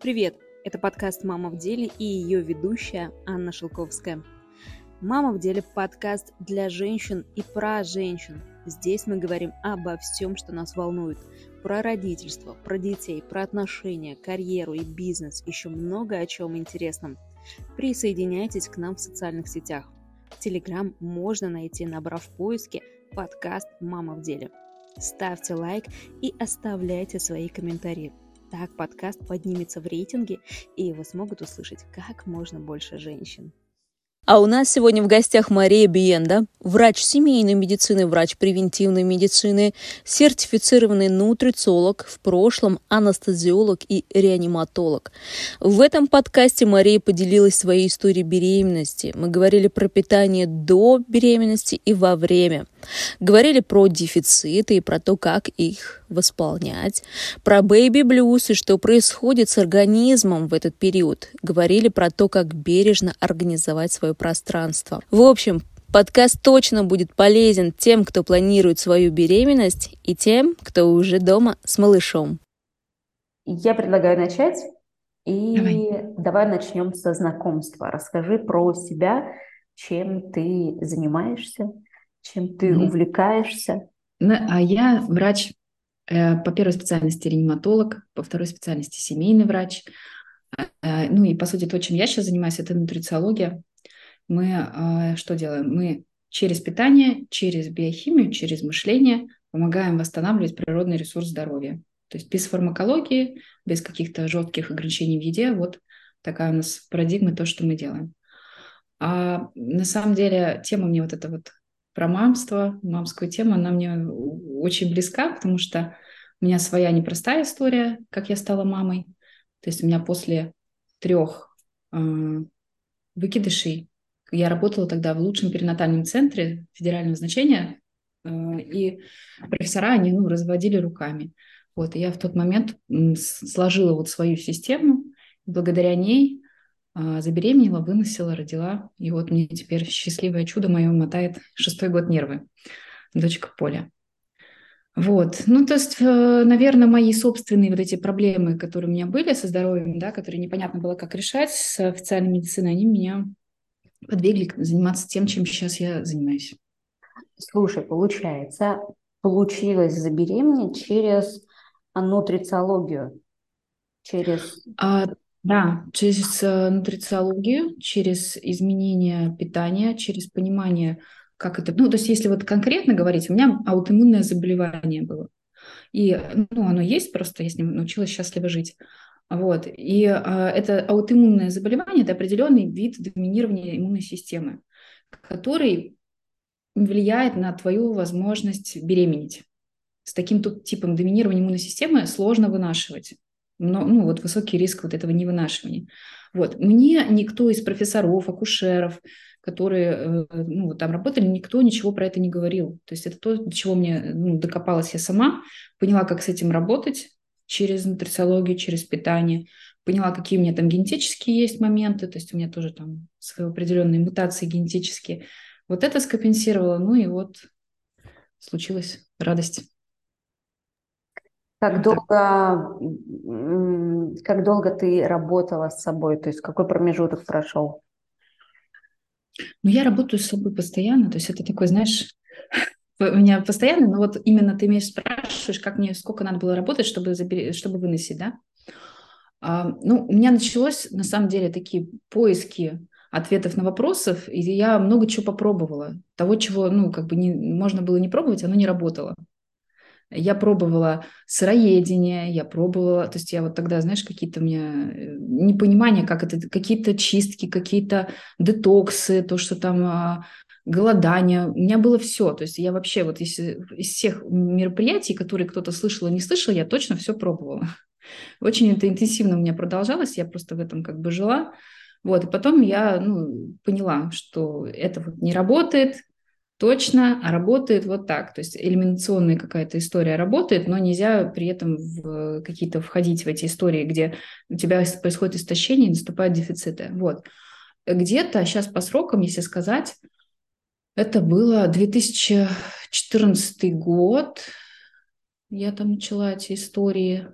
Привет! Это подкаст «Мама в деле» и ее ведущая Анна Шелковская. «Мама в деле» – подкаст для женщин и про женщин. Здесь мы говорим обо всем, что нас волнует. Про родительство, про детей, про отношения, карьеру и бизнес, еще много о чем интересном. Присоединяйтесь к нам в социальных сетях. Телеграм можно найти, набрав в поиске подкаст «Мама в деле». Ставьте лайк и оставляйте свои комментарии. Так подкаст поднимется в рейтинге, и его смогут услышать как можно больше женщин. А у нас сегодня в гостях Мария Биенда, врач семейной медицины, врач превентивной медицины, сертифицированный нутрициолог, в прошлом анестезиолог и реаниматолог. В этом подкасте Мария поделилась своей историей беременности. Мы говорили про питание до беременности и во время. Говорили про дефициты и про то, как их восполнять. Про baby blues и что происходит с организмом в этот период. Говорили про то, как бережно организовать свое пространство. В общем, Подкаст точно будет полезен тем, кто планирует свою беременность, и тем, кто уже дома с малышом. Я предлагаю начать. И давай, давай начнем со знакомства. Расскажи про себя, чем ты занимаешься, чем ты mm-hmm. увлекаешься. Ну, а я врач э, по первой специальности реаниматолог, по второй специальности семейный врач. Э, ну и, по сути, то, чем я сейчас занимаюсь, это нутрициология мы а, что делаем? Мы через питание, через биохимию, через мышление помогаем восстанавливать природный ресурс здоровья. То есть без фармакологии, без каких-то жестких ограничений в еде. Вот такая у нас парадигма, то, что мы делаем. А на самом деле тема мне вот эта вот про мамство, мамскую тему, она мне очень близка, потому что у меня своя непростая история, как я стала мамой. То есть у меня после трех э, выкидышей я работала тогда в лучшем перинатальном центре федерального значения, э, и профессора, они ну, разводили руками. Вот, и я в тот момент сложила вот свою систему, благодаря ней забеременела, выносила, родила. И вот мне теперь счастливое чудо мое мотает шестой год нервы. Дочка Поля. Вот, ну то есть, э, наверное, мои собственные вот эти проблемы, которые у меня были со здоровьем, да, которые непонятно было, как решать с официальной медициной, они меня подвигли заниматься тем, чем сейчас я занимаюсь. Слушай, получается, получилось забеременеть через нутрициологию, через... А, да, через э, нутрициологию, через изменение питания, через понимание, как это... Ну, то есть если вот конкретно говорить, у меня аутоиммунное заболевание было. И, ну, оно есть, просто я с ним научилась счастливо жить. Вот. И а, это аутоиммунное заболевание, это определенный вид доминирования иммунной системы, который влияет на твою возможность беременеть. С таким тут типом доминирования иммунной системы сложно вынашивать. Но, ну, вот высокий риск вот этого невынашивания. Вот. Мне никто из профессоров, акушеров, которые э, ну, там работали, никто ничего про это не говорил. То есть это то, до чего мне ну, докопалась я сама, поняла, как с этим работать, через нутрициологию, через питание. Поняла, какие у меня там генетические есть моменты, то есть у меня тоже там свои определенные мутации генетические. Вот это скомпенсировала, ну и вот случилась радость. Как долго, как долго ты работала с собой? То есть какой промежуток прошел? Ну, я работаю с собой постоянно. То есть это такой, знаешь, у меня постоянно, но вот именно ты меня спрашиваешь, как мне, сколько надо было работать, чтобы, забери, чтобы выносить, да? А, ну, у меня началось, на самом деле, такие поиски ответов на вопросов, и я много чего попробовала. Того, чего, ну, как бы не, можно было не пробовать, оно не работало. Я пробовала сыроедение, я пробовала, то есть я вот тогда, знаешь, какие-то у меня э, непонимания, как это, какие-то чистки, какие-то детоксы, то, что там а, голодание, у меня было все. То есть я вообще вот из, из всех мероприятий, которые кто-то слышал и не слышал, я точно все пробовала. Очень это интенсивно у меня продолжалось, я просто в этом как бы жила. Вот, и потом я ну, поняла, что это вот не работает точно, а работает вот так. То есть элиминационная какая-то история работает, но нельзя при этом в какие-то входить в эти истории, где у тебя происходит истощение и наступают дефициты. Вот. Где-то сейчас по срокам, если сказать, это было 2014 год. Я там начала эти истории.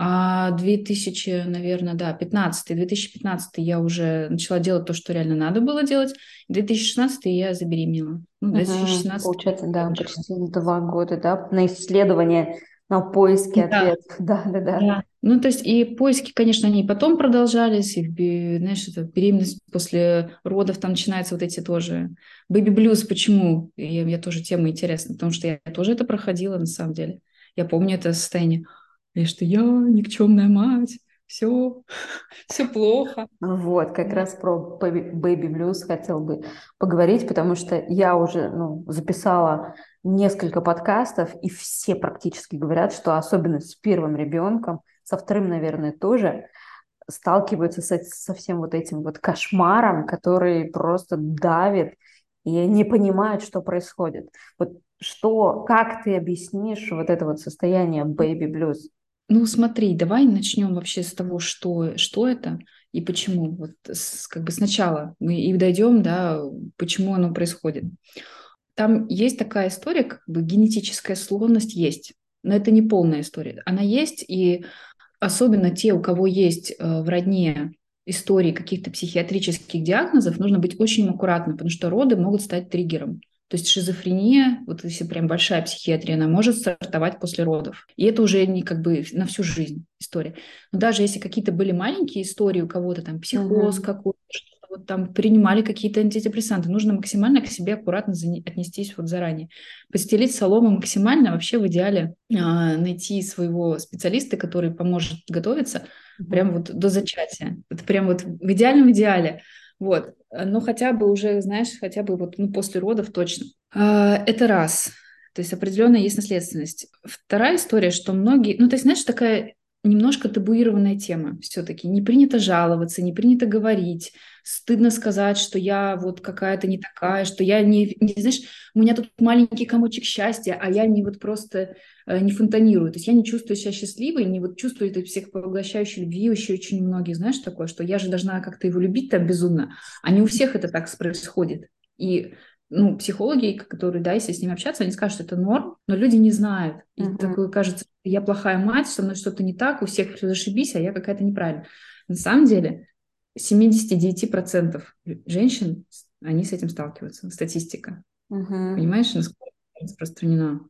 А 2000, наверное, да, 15 2015 я уже начала делать то, что реально надо было делать. 2016 я забеременела. Ну, 2016 угу, получается, да, почти два года, да, на исследование, на поиски да. ответов. Да, да, да, да. Ну, то есть и поиски, конечно, они потом продолжались, и, знаешь, это беременность после родов, там начинаются вот эти тоже бэби-блюз. Почему? Я, я тоже тема интересна, потому что я тоже это проходила на самом деле. Я помню это состояние и что я никчемная мать, все, все плохо. Вот, как раз про Baby Blues хотел бы поговорить, потому что я уже ну, записала несколько подкастов, и все практически говорят, что особенно с первым ребенком, со вторым, наверное, тоже, сталкиваются со, со всем вот этим вот кошмаром, который просто давит и не понимают, что происходит. Вот что, как ты объяснишь вот это вот состояние baby blues? Ну, смотри, давай начнем вообще с того, что, что это и почему. Вот с, как бы сначала мы и дойдем, да, почему оно происходит. Там есть такая история, как бы генетическая склонность есть, но это не полная история. Она есть, и особенно те, у кого есть э, в родне истории каких-то психиатрических диагнозов, нужно быть очень аккуратным, потому что роды могут стать триггером. То есть шизофрения, вот если прям большая психиатрия, она может стартовать после родов. И это уже не как бы на всю жизнь история. Но даже если какие-то были маленькие истории у кого-то, там психоз uh-huh. какой-то, вот там принимали какие-то антидепрессанты, нужно максимально к себе аккуратно отнестись вот заранее. Постелить солому максимально, вообще в идеале а, найти своего специалиста, который поможет готовиться uh-huh. прям вот до зачатия. Это прям вот в идеальном идеале. Вот. Э, ну, хотя бы уже, знаешь, хотя бы вот ну, после родов точно. А, это раз. То есть определенная есть наследственность. Вторая история, что многие... Ну, то есть, знаешь, такая немножко табуированная тема все-таки. Не принято жаловаться, не принято говорить. Стыдно сказать, что я вот какая-то не такая, что я не, не... Знаешь, у меня тут маленький комочек счастья, а я не вот просто Э, не фонтанирую. То есть я не чувствую себя счастливой, не вот чувствую этой всепоглощающей любви. Еще очень многие, знаешь, такое, что я же должна как-то его любить там безумно. А не у всех это так происходит. И ну, психологи, которые, да, если с ними общаться, они скажут, что это норм, но люди не знают. И uh-huh. такое кажется, я плохая мать, со мной что-то не так, у всех все зашибись, а я какая-то неправильная. На самом деле 79% женщин, они с этим сталкиваются, статистика. Uh-huh. Понимаешь, насколько распространена?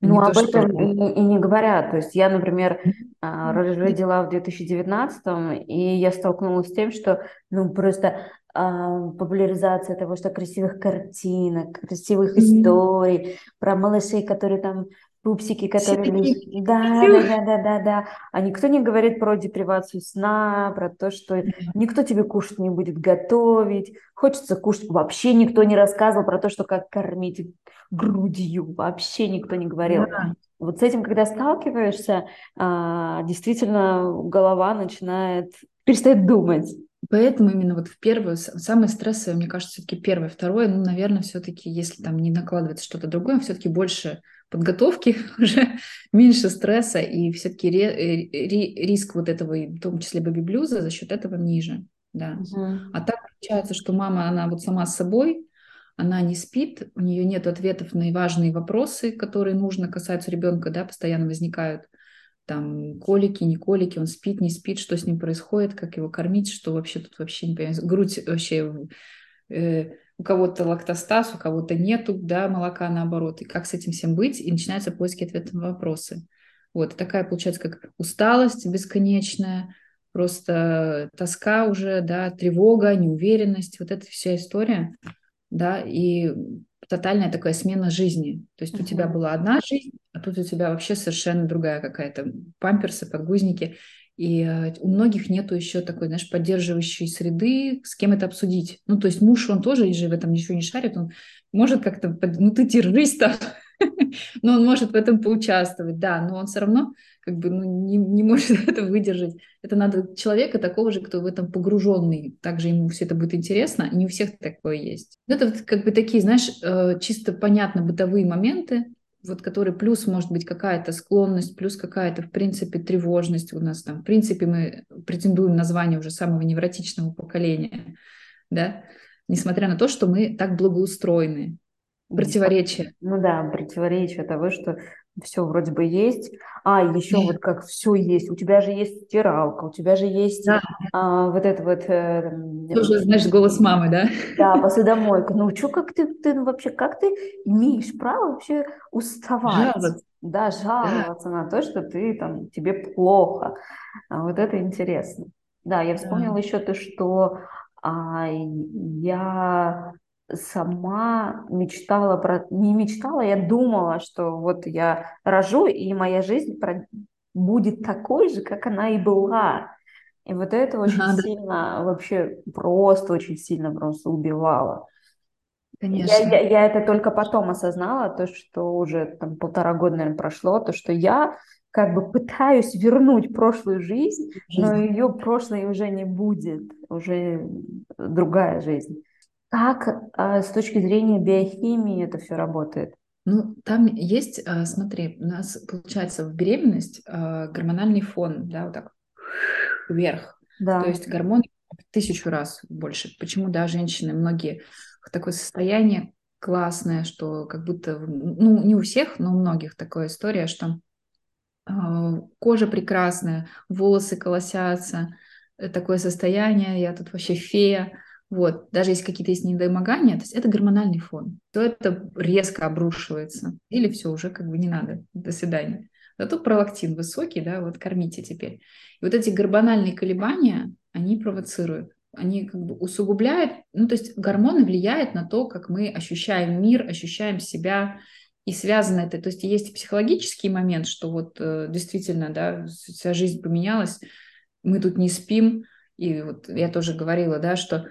Ну, об то, этом что... и, и не говорят. То есть я, например, а, родила в 2019 и я столкнулась с тем, что ну просто а, популяризация того, что красивых картинок, красивых mm-hmm. историй про малышей, которые там пупсики, которые... Да, да, да, да, да, да. А никто не говорит про депривацию сна, про то, что никто тебе кушать не будет готовить. Хочется кушать. Вообще никто не рассказывал про то, что как кормить грудью. Вообще никто не говорил. Да. Вот с этим, когда сталкиваешься, а, действительно голова начинает перестает думать. Поэтому именно вот в первую, самое стрессовое, мне кажется, все-таки первое, второе, ну, наверное, все-таки, если там не накладывается что-то другое, все-таки больше подготовки, уже меньше стресса, и все-таки ри, ри, риск вот этого, в том числе бэби-блюза, за счет этого ниже. Да. Угу. А так получается, что мама, она вот сама с собой, она не спит, у нее нет ответов на важные вопросы, которые нужно касаются ребенка, да, постоянно возникают там колики, не колики, он спит, не спит, что с ним происходит, как его кормить, что вообще тут вообще не понимаю. Грудь вообще э, у кого-то лактостаз, у кого-то нету, да, молока наоборот, и как с этим всем быть, и начинаются поиски ответов на вопросы. Вот, такая получается как усталость бесконечная, просто тоска уже, да, тревога, неуверенность, вот эта вся история, да, и тотальная такая смена жизни. То есть uh-huh. у тебя была одна жизнь, а тут у тебя вообще совершенно другая какая-то памперсы, подгузники. И э, у многих нету еще такой, знаешь, поддерживающей среды, с кем это обсудить. Ну, то есть муж, он тоже же в этом ничего не шарит, он может как-то, ну, ты держись но он может в этом поучаствовать, да, но он все равно как бы ну, не, не может это выдержать. Это надо человека такого же, кто в этом погруженный, также ему все это будет интересно, не у всех такое есть. Это вот как бы такие, знаешь, э, чисто понятно бытовые моменты, вот который плюс может быть какая-то склонность, плюс какая-то, в принципе, тревожность у нас там. В принципе, мы претендуем на звание уже самого невротичного поколения, да, несмотря на то, что мы так благоустроены. Противоречие. Ну да, противоречие того, что все вроде бы есть, а, еще вот как все есть, у тебя же есть стиралка, у тебя же есть да. а, вот это вот... Э, Тоже, знаешь, голос мамы, да? Да, посудомойка. Ну, что, как ты, ты вообще, как ты имеешь право вообще уставать? Жаловаться. Да, жаловаться да. на то, что ты там, тебе плохо. А вот это интересно. Да, я вспомнила да. еще то, что а, я сама мечтала про... Не мечтала, я думала, что вот я рожу, и моя жизнь про... будет такой же, как она и была. И вот это очень ага, сильно, вообще просто очень сильно просто убивало. Конечно. Я, я, я это только потом осознала, то, что уже там полтора года, наверное, прошло, то, что я как бы пытаюсь вернуть прошлую жизнь, жизнь. но ее прошлой уже не будет, уже другая жизнь. Как а, с точки зрения биохимии это все работает? Ну, там есть, а, смотри, у нас получается в беременность а, гормональный фон, да, вот так вверх. Да. То есть гормоны в тысячу раз больше. Почему, да, женщины, многие такое состояние классное, что как будто, ну, не у всех, но у многих такая история, что кожа прекрасная, волосы колосятся, э, такое состояние, я тут вообще фея, вот, даже если какие-то есть недомогания, то есть это гормональный фон, то это резко обрушивается, или все, уже как бы не надо, до свидания. Зато пролактин высокий, да, вот кормите теперь. И вот эти гормональные колебания, они провоцируют они как бы усугубляют, ну, то есть гормоны влияют на то, как мы ощущаем мир, ощущаем себя, и связано это, то есть есть психологический момент, что вот э, действительно, да, вся жизнь поменялась, мы тут не спим, и вот я тоже говорила, да, что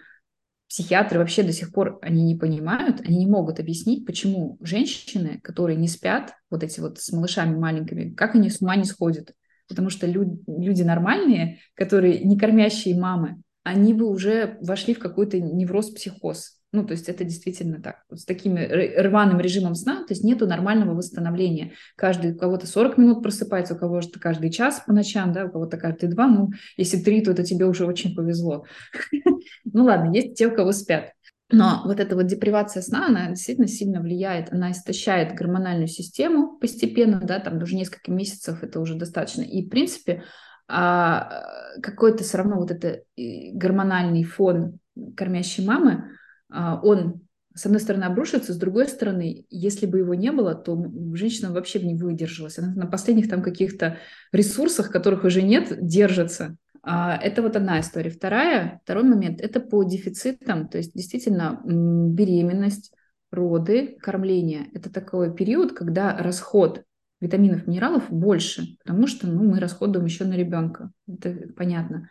психиатры вообще до сих пор, они не понимают, они не могут объяснить, почему женщины, которые не спят, вот эти вот с малышами маленькими, как они с ума не сходят. Потому что люди, люди нормальные, которые не кормящие мамы, они бы уже вошли в какой-то невроз-психоз. Ну, то есть это действительно так. С таким рваным режимом сна, то есть нету нормального восстановления. Каждый, у кого-то 40 минут просыпается, у кого-то каждый час по ночам, да, у кого-то каждый два. Ну, если три, то это тебе уже очень повезло. Ну ладно, есть те, у кого спят. Но вот эта вот депривация сна, она действительно сильно влияет, она истощает гормональную систему постепенно, да, там уже несколько месяцев это уже достаточно. И, в принципе, а, какой-то все равно вот это гормональный фон кормящей мамы, он с одной стороны обрушится, с другой стороны, если бы его не было, то женщина вообще бы не выдержалась. Она на последних там каких-то ресурсах, которых уже нет, держится. А, это вот одна история. Вторая, второй момент, это по дефицитам, то есть действительно беременность, роды, кормление. Это такой период, когда расход витаминов, минералов больше, потому что ну, мы расходуем еще на ребенка, это понятно.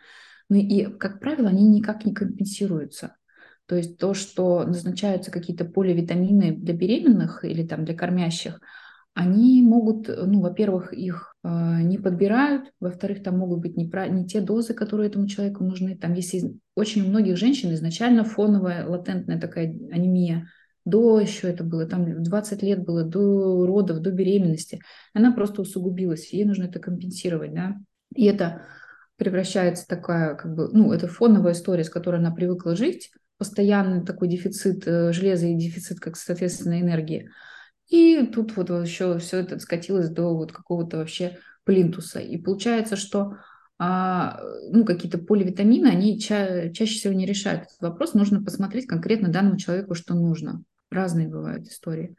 Ну и, как правило, они никак не компенсируются. То есть то, что назначаются какие-то поливитамины для беременных или там для кормящих, они могут, ну, во-первых, их э, не подбирают, во-вторых, там могут быть не, про, не те дозы, которые этому человеку нужны. Там, если очень у многих женщин изначально фоновая латентная такая анемия, до еще это было, там 20 лет было, до родов, до беременности, она просто усугубилась, ей нужно это компенсировать, да, и это превращается такая, как бы, ну, это фоновая история, с которой она привыкла жить, постоянный такой дефицит э, железа и дефицит, как, соответственно, энергии. И тут вот еще все это скатилось до вот какого-то вообще плинтуса. И получается, что а, ну, какие-то поливитамины, они ча- чаще всего не решают этот вопрос. Нужно посмотреть конкретно данному человеку, что нужно. Разные бывают истории.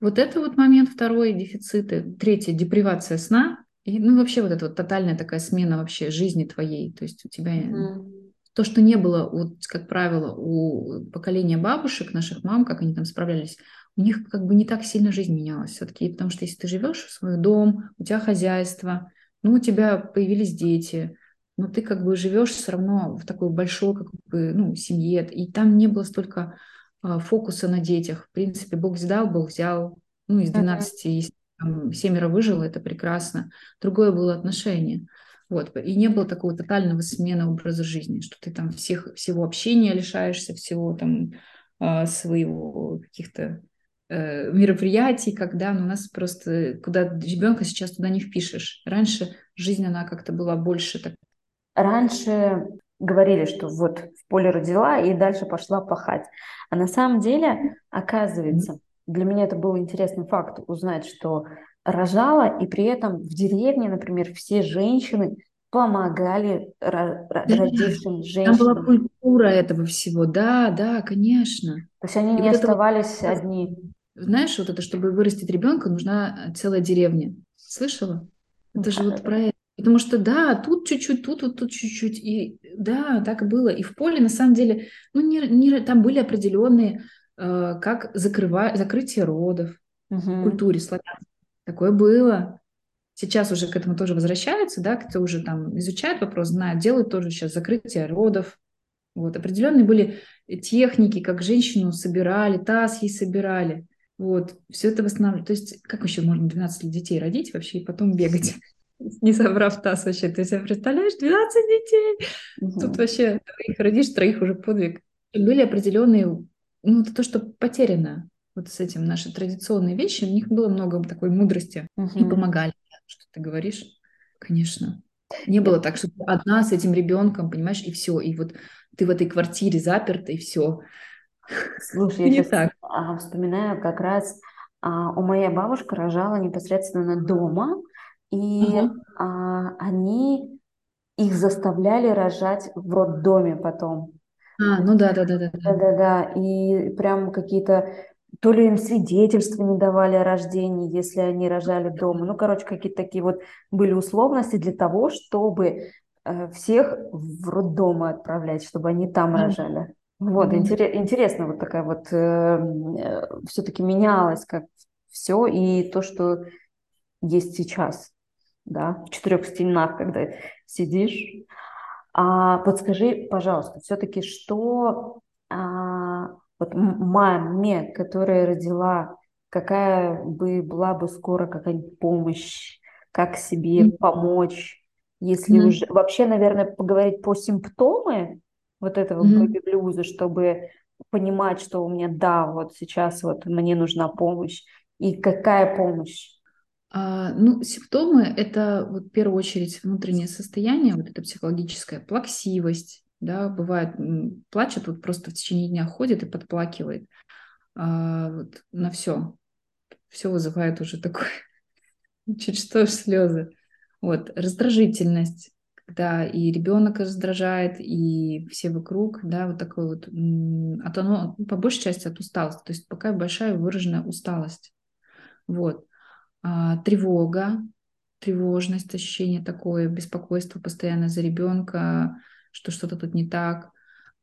Вот это вот момент второй, дефициты. Третье, депривация сна. И, ну, вообще вот эта вот тотальная такая смена вообще жизни твоей. То есть у тебя mm-hmm. То, что не было, вот, как правило, у поколения бабушек, наших мам, как они там справлялись, у них как бы не так сильно жизнь менялась все-таки. Потому что если ты живешь в свой дом, у тебя хозяйство, ну, у тебя появились дети, но ты как бы живешь все равно в такой большой как бы, ну, семье, и там не было столько а, фокуса на детях. В принципе, Бог взял, Бог взял. Ну, из 12, если там, семеро выжило, это прекрасно. Другое было отношение. Вот. И не было такого тотального смены образа жизни, что ты там всех, всего общения лишаешься, всего там а, своего каких-то э, мероприятий, когда ну, у нас просто куда ребенка сейчас туда не впишешь. Раньше жизнь, она как-то была больше так. Раньше говорили, что вот в поле родила и дальше пошла пахать. А на самом деле, оказывается, для меня это был интересный факт узнать, что рожала, и при этом в деревне, например, все женщины помогали родившим женщинам. Там была культура этого всего, да, да, конечно. То есть они и не вот оставались вот, одни. Знаешь, вот это, чтобы вырастить ребенка, нужна целая деревня. Слышала? Это да. же вот про это. Потому что да, тут чуть-чуть, тут вот тут чуть-чуть. И да, так и было. И в поле, на самом деле, ну, не, не, там были определенные, э, как закрывать, закрытие родов угу. в культуре славянской. Такое было. Сейчас уже к этому тоже возвращаются, да, кто уже там изучает вопрос, знает, делают тоже сейчас закрытие родов. Вот, определенные были техники, как женщину собирали, таз ей собирали. Вот, все это восстанавливает. То есть, как еще можно 12 детей родить вообще и потом бегать, не собрав таз вообще? Ты себе представляешь, 12 детей? Тут вообще троих родишь, троих уже подвиг. были определенные, ну, это то, что потеряно вот с этим наши традиционные вещи, у них было много такой мудрости и помогали что ты говоришь, конечно. Не было так, что ты одна с этим ребенком, понимаешь, и все, и вот ты в этой квартире заперта, и все. Слушай, я так. А, вспоминаю как раз, а, у моей бабушка рожала непосредственно дома, и угу. а, они их заставляли рожать в роддоме потом. А, ну да, да, да, да. Да, да, да. И прям какие-то то ли им свидетельства не давали о рождении, если они рожали дома. Ну, короче, какие-то такие вот были условности для того, чтобы э, всех в роддомы отправлять, чтобы они там рожали. Вот, интерес, интересно, вот такая вот э, э, все-таки менялось как все, и то, что есть сейчас, да, в четырех стенах, когда сидишь. А подскажи, пожалуйста, все-таки что вот маме, которая родила, какая бы была бы скоро какая-нибудь помощь, как себе mm-hmm. помочь, если mm-hmm. уже вообще, наверное, поговорить по симптомы вот этого mm-hmm. бэби-блюза, чтобы понимать, что у меня, да, вот сейчас вот мне нужна помощь, и какая помощь? А, ну, симптомы – это вот, в первую очередь внутреннее состояние, вот это психологическая плаксивость, да, бывает, плачет, вот просто в течение дня ходит и подплакивает а, вот, на все. Все вызывает уже такой, чуть что слезы. Вот, раздражительность, когда и ребенок раздражает, и все вокруг, да, вот такой вот, от оно, по большей части от усталости, то есть пока большая выраженная усталость. Вот. А, тревога, тревожность, ощущение такое, беспокойство постоянно за ребенка, что что-то тут не так.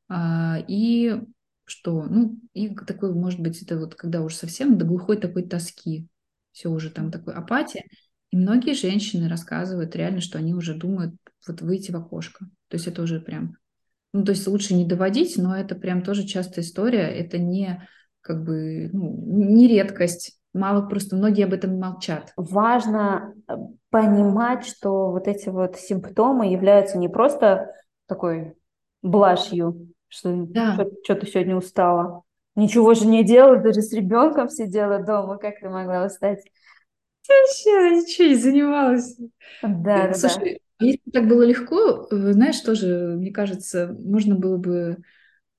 А, и что? Ну, и такой, может быть, это вот когда уже совсем до глухой такой тоски, все уже там такой апатия. И многие женщины рассказывают реально, что они уже думают вот выйти в окошко. То есть это уже прям, ну, то есть лучше не доводить, но это прям тоже частая история, это не как бы, ну, не редкость. Мало просто, многие об этом молчат. Важно э, понимать, что вот эти вот симптомы являются не просто такой блажью, что да. что ты сегодня устала. Ничего же не делала, даже с ребенком сидела дома. Как ты могла устать? Вообще ничего не занималась. Да, да, Слушай, да. если так было легко, э, знаешь, тоже, мне кажется, можно было бы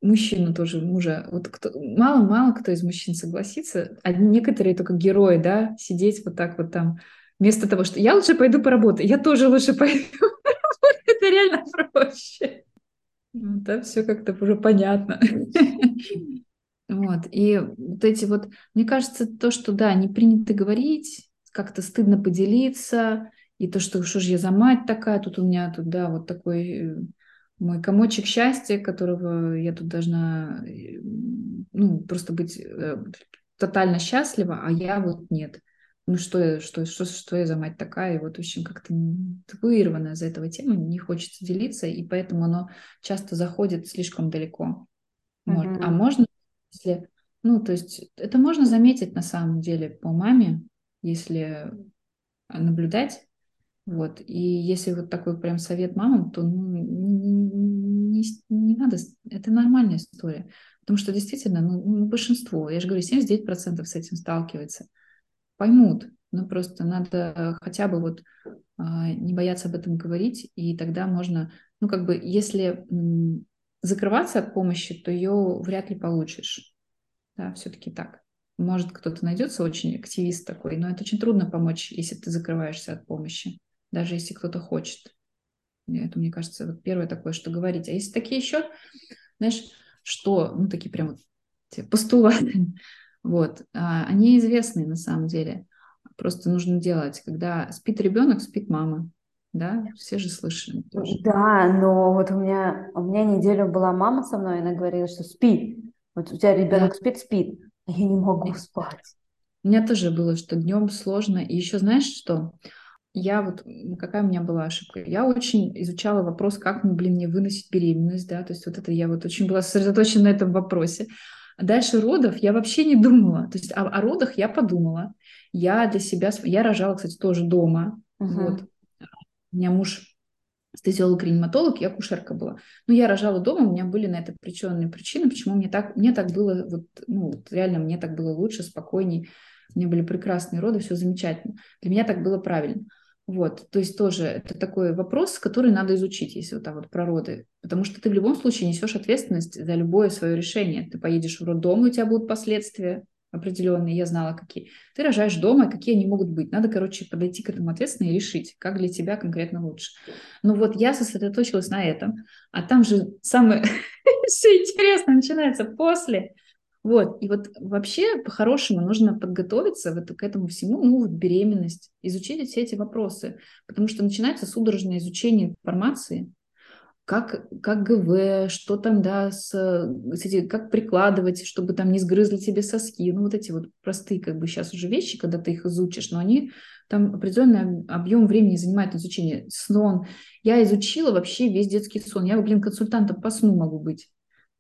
мужчину тоже, мужа, вот кто, мало-мало кто из мужчин согласится, а некоторые только герои, да, сидеть вот так вот там, вместо того, что я лучше пойду поработаю, я тоже лучше пойду это реально проще. Ну, да, все как-то уже понятно. Вот, и вот эти вот, мне кажется, то, что, да, не принято говорить, как-то стыдно поделиться, и то, что, что же я за мать такая, тут у меня, тут, да, вот такой э, мой комочек счастья, которого я тут должна, э, ну, просто быть э, тотально счастлива, а я вот нет ну что я, что, что, что я за мать такая, и вот, в общем, как-то табуированная за этого тема, не хочется делиться, и поэтому оно часто заходит слишком далеко. Может. Mm-hmm. А можно, если, ну, то есть это можно заметить на самом деле по маме, если наблюдать, вот, и если вот такой прям совет мамам, то ну, не, не, не надо, это нормальная история, потому что действительно, ну, большинство, я же говорю, 79% с этим сталкивается – поймут. Но просто надо хотя бы вот а, не бояться об этом говорить, и тогда можно, ну как бы, если закрываться от помощи, то ее вряд ли получишь. Да, все-таки так. может, кто-то найдется очень активист такой, но это очень трудно помочь, если ты закрываешься от помощи, даже если кто-то хочет. Это, мне кажется, вот первое такое, что говорить. А если такие еще, знаешь, что, ну, такие прям постулаты, вот, а, они известны на самом деле. Просто нужно делать, когда спит ребенок, спит мама. Да, все же слышали. Тоже. Да, но вот у меня, у меня неделю была мама со мной, она говорила, что спи. Вот у тебя ребенок да. спит, спит. А я не могу спать. У меня тоже было, что днем сложно. И еще знаешь что? Я вот, какая у меня была ошибка? Я очень изучала вопрос, как, ну, блин, мне выносить беременность, да, то есть вот это я вот очень была сосредоточена на этом вопросе. А дальше родов я вообще не думала. То есть о, о родах я подумала. Я для себя, я рожала, кстати, тоже дома. Uh-huh. Вот. У меня муж стезиолог-реаниматолог, я кушерка была. Но я рожала дома, у меня были на это определенные причины, почему мне так, мне так было, вот, ну, вот реально мне так было лучше, спокойней. У меня были прекрасные роды, все замечательно. Для меня так было правильно. Вот, то есть тоже это такой вопрос, который надо изучить, если вот так вот про роды. Потому что ты в любом случае несешь ответственность за любое свое решение. Ты поедешь в роддом, и у тебя будут последствия определенные, я знала какие. Ты рожаешь дома, какие они могут быть. Надо, короче, подойти к этому ответственно и решить, как для тебя конкретно лучше. Ну вот я сосредоточилась на этом, а там же самое интересное начинается после. Вот, и вот вообще по-хорошему нужно подготовиться вот к этому всему, ну вот беременность, изучить все эти вопросы, потому что начинается судорожное изучение информации, как, как ГВ, что там, да, с, с как прикладывать, чтобы там не сгрызли тебе соски, ну вот эти вот простые как бы сейчас уже вещи, когда ты их изучишь, но они там определенный объем времени занимает изучение. Сон. Я изучила вообще весь детский сон. Я, блин, консультантом по сну могу быть.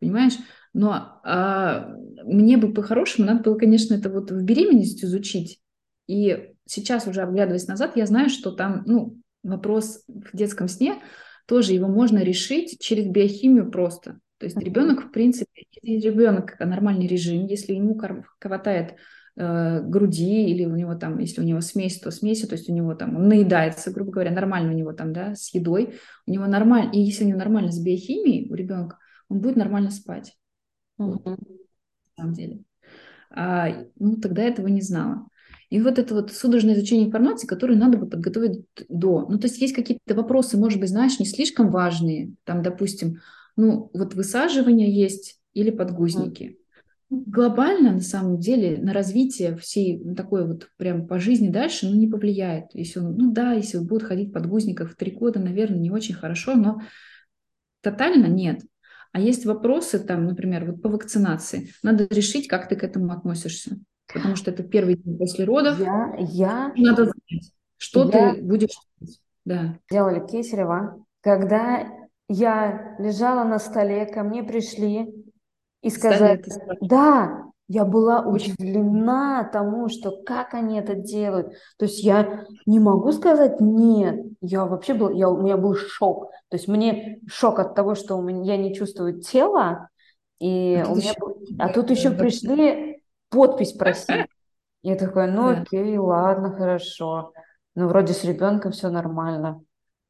Понимаешь? Но а, мне бы по-хорошему надо было, конечно, это вот в беременность изучить. И сейчас уже оглядываясь назад, я знаю, что там, ну, вопрос в детском сне, тоже его можно решить через биохимию просто. То есть ребенок, в принципе, если ребенок нормальный режим, если ему хватает э, груди или у него там, если у него смесь, то смеси, то есть у него там, он наедается, грубо говоря, нормально у него там, да, с едой, у него нормально, и если у него нормально с биохимией у ребенка, он будет нормально спать. Вот, на самом деле. А, ну, тогда этого не знала. И вот это вот судорожное изучение информации, которую надо бы подготовить до. Ну, то есть есть какие-то вопросы, может быть, знаешь, не слишком важные. Там, допустим, ну, вот высаживание есть или подгузники. Глобально, на самом деле, на развитие всей ну, такой вот прям по жизни дальше, ну, не повлияет. Если он, ну да, если он будет ходить подгузников в три года, наверное, не очень хорошо, но тотально нет. А есть вопросы, там, например, вот по вакцинации. Надо решить, как ты к этому относишься. Потому что это первый день после родов. Я, я... Надо знать, что я... ты будешь делать. Да. Делали Кесарева. Когда я лежала на столе, ко мне пришли и сказали, да, я была удивлена тому, что как они это делают. То есть я не могу сказать нет. Я вообще был, я, у меня был шок. То есть мне шок от того, что у меня, я не чувствую тела. И а, у меня был, а тут еще пришли подпись просить. Я такая, ну да. окей, ладно, хорошо. Ну вроде с ребенком все нормально.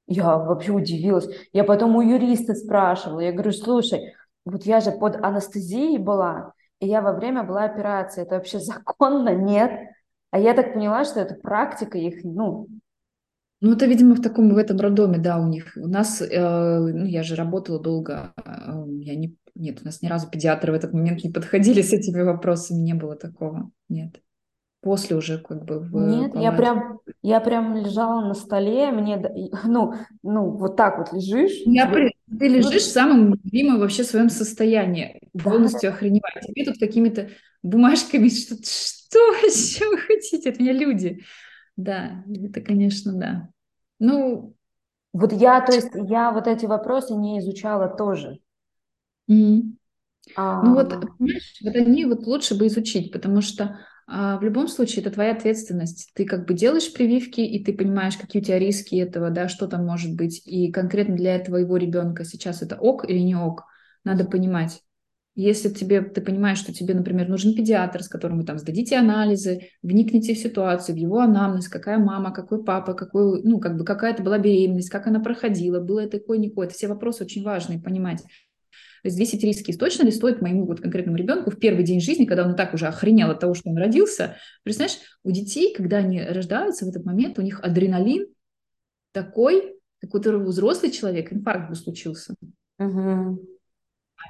Я вообще удивилась. Я потом у юриста спрашивала. Я говорю, слушай, вот я же под анестезией была и я во время была операции. Это вообще законно? Нет. А я так поняла, что это практика их, ну... Ну, это, видимо, в таком, в этом роддоме, да, у них. У нас, э, ну, я же работала долго, э, я не... Нет, у нас ни разу педиатры в этот момент не подходили с этими вопросами, не было такого, нет после уже как бы в Нет, я прям, я прям лежала на столе, мне, ну, ну, вот так вот лежишь. Я при... Ты лежишь в самом любимом вообще своем состоянии, полностью да. охреневать. Тебе тут какими-то бумажками, что, что вообще вы хотите от меня люди? Да, это, конечно, да. Ну, вот я, то есть, я вот эти вопросы не изучала тоже. Mm-hmm. А... Ну вот, понимаешь, вот они вот лучше бы изучить, потому что в любом случае это твоя ответственность. Ты как бы делаешь прививки, и ты понимаешь, какие у тебя риски этого, да, что там может быть. И конкретно для твоего ребенка сейчас это ок или не ок, надо понимать. Если тебе, ты понимаешь, что тебе, например, нужен педиатр, с которым вы там сдадите анализы, вникнете в ситуацию, в его анамнез, какая мама, какой папа, какой, ну, как бы какая это была беременность, как она проходила, было это такое, никакое. Это все вопросы очень важные понимать взвесить риски. Точно ли стоит моему вот конкретному ребенку в первый день жизни, когда он так уже охренел от того, что он родился, представляешь, у детей, когда они рождаются в этот момент, у них адреналин такой, у взрослый человек, инфаркт бы случился. Uh-huh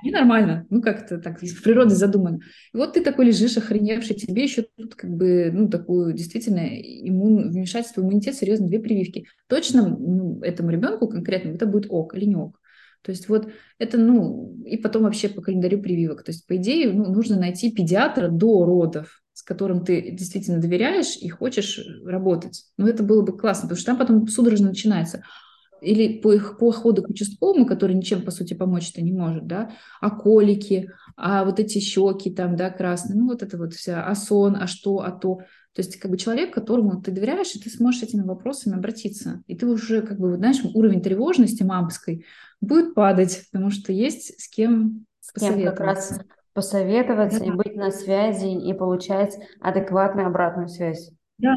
не нормально, ну как-то так в природе задумано. И вот ты такой лежишь, охреневший, тебе еще тут как бы, ну, такую действительно иммун, вмешательство, иммунитет, серьезно, две прививки. Точно ну, этому ребенку конкретно это будет ок или не ок. То есть вот это, ну, и потом вообще по календарю прививок. То есть, по идее, ну, нужно найти педиатра до родов, с которым ты действительно доверяешь и хочешь работать. Ну, это было бы классно, потому что там потом судорожно начинается или по их по ходу к участковому, который ничем, по сути, помочь-то не может, да, а колики, а вот эти щеки там, да, красные, ну вот это вот вся, а сон, а что, а то. То есть как бы человек, которому ты доверяешь, и ты сможешь с этими вопросами обратиться. И ты уже, как бы, знаешь, уровень тревожности мамской будет падать, потому что есть с кем с кем как раз посоветоваться да. и быть на связи и получать адекватную обратную связь. Да,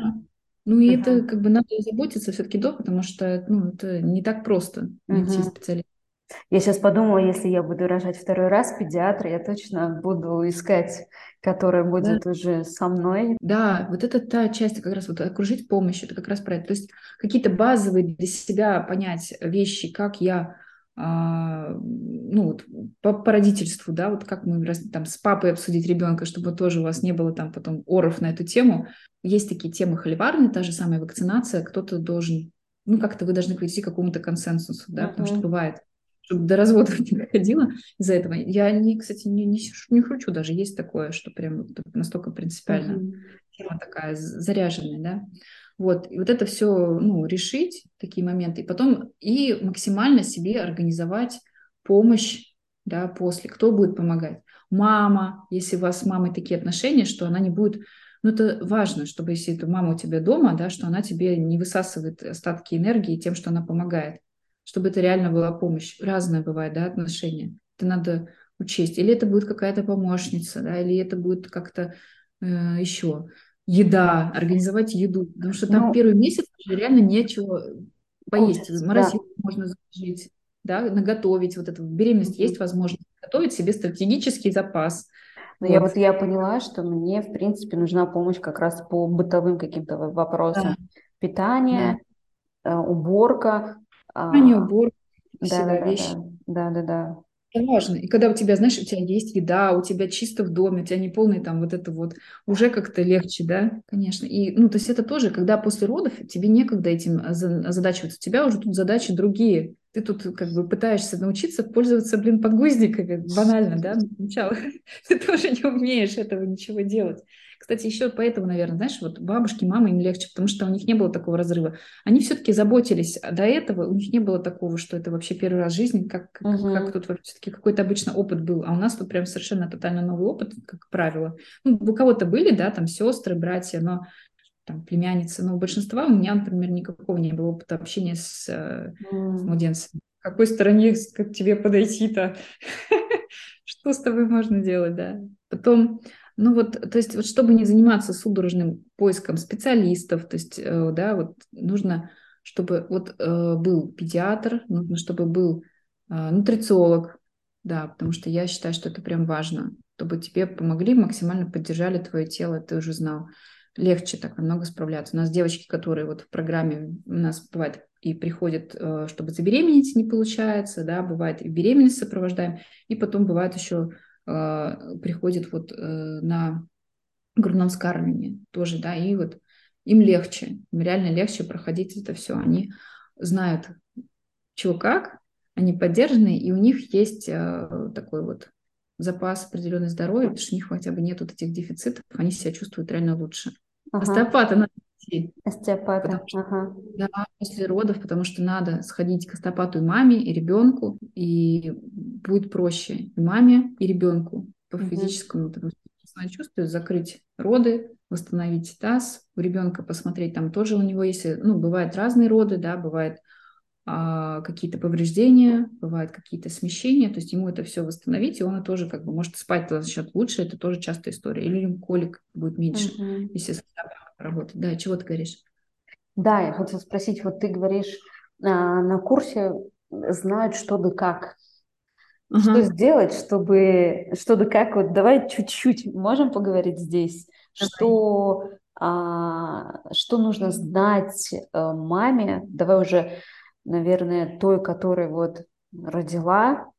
ну и uh-huh. это как бы надо заботиться все-таки до, потому что ну, это не так просто найти uh-huh. специалиста. Я сейчас подумала, если я буду рожать второй раз педиатра, я точно буду искать, которая будет да. уже со мной. Да, вот это та часть, как раз вот окружить помощью, это как раз про это. То есть какие-то базовые для себя понять вещи, как я ну вот по, по родительству, да, вот как мы там с папой обсудить ребенка, чтобы тоже у вас не было там потом оров на эту тему. Есть такие темы холиварные, та же самая вакцинация, кто-то должен, ну как-то вы должны прийти к какому-то консенсусу, да, uh-huh. потому что бывает, чтобы до развода не доходило из-за этого. Я, не, кстати, не, не, не кручу даже, есть такое, что прям настолько принципиально. Uh-huh. Тема такая заряженная, да. Вот, и вот это все, ну, решить, такие моменты, и потом и максимально себе организовать помощь, да, после. Кто будет помогать? Мама, если у вас с мамой такие отношения, что она не будет ну, это важно, чтобы если эта мама у тебя дома, да, что она тебе не высасывает остатки энергии тем, что она помогает. Чтобы это реально была помощь. Разное бывает, да, отношения. Это надо учесть. Или это будет какая-то помощница, да, или это будет как-то э, еще еда, организовать еду, потому что там ну, первый месяц реально нечего поесть, ужас, морозилку да. можно заложить, да, наготовить вот это. В беременность mm-hmm. есть возможность готовить себе стратегический запас. Но вот. я вот я поняла, что мне, в принципе, нужна помощь как раз по бытовым каким-то вопросам. Да. Питание, да. Э, уборка. Питание, уборка, да, да, вещи. Да, да, да. Это важно. И когда у тебя, знаешь, у тебя есть еда, у тебя чисто в доме, у тебя не полный там вот это вот, уже как-то легче, да, конечно. И, ну, то есть это тоже, когда после родов тебе некогда этим озадачиваться, у тебя уже тут задачи другие. Ты тут как бы пытаешься научиться пользоваться, блин, подгузниками, банально, да, сначала. Ты тоже не умеешь этого ничего делать. Кстати, еще поэтому, наверное, знаешь, вот бабушки, мамы им легче, потому что у них не было такого разрыва. Они все-таки заботились до этого, у них не было такого, что это вообще первый раз в жизни, как, как, угу. как тут все-таки какой-то обычно опыт был, а у нас тут прям совершенно тотально новый опыт, как правило. Ну, у кого-то были, да, там сестры, братья, но там племянницы, но у большинства у меня, например, никакого не было опыта общения с, mm. с младенцем. В какой стороне к тебе подойти-то? Что с тобой можно делать, да? Потом ну вот, то есть, вот чтобы не заниматься судорожным поиском специалистов, то есть, э, да, вот нужно, чтобы вот э, был педиатр, нужно, чтобы был э, нутрициолог, да, потому что я считаю, что это прям важно, чтобы тебе помогли, максимально поддержали твое тело, ты уже знал. Легче так намного справляться. У нас девочки, которые вот в программе у нас бывает и приходят, чтобы забеременеть, не получается, да, бывает и беременность сопровождаем, и потом бывает еще приходят вот э, на грудном вскармливании тоже, да, и вот им легче, им реально легче проходить это все. Они знают, чего как, они поддержаны, и у них есть э, такой вот запас определенной здоровья, потому что у них хотя бы нет вот этих дефицитов, они себя чувствуют реально лучше. Ага. Остеопата надо идти. Остеопата, потому что, ага. Да, после родов, потому что надо сходить к остеопату и маме, и ребенку, и будет проще и маме, и ребенку по угу. физическому потому закрыть роды, восстановить таз, у ребенка посмотреть, там тоже у него есть, ну, бывают разные роды, да, бывает а, какие-то повреждения, бывают какие-то смещения, то есть ему это все восстановить, и он тоже как бы может спать за счет лучше, это тоже частая история. Или колик будет меньше, uh-huh. если работать. Да, чего ты говоришь? Да, я хотела спросить, вот ты говоришь, а, на курсе знают что да как. Что сделать, чтобы, что-то как вот, давай чуть-чуть можем поговорить здесь, что, а, что нужно знать а, маме, давай уже, наверное, той, которая вот родила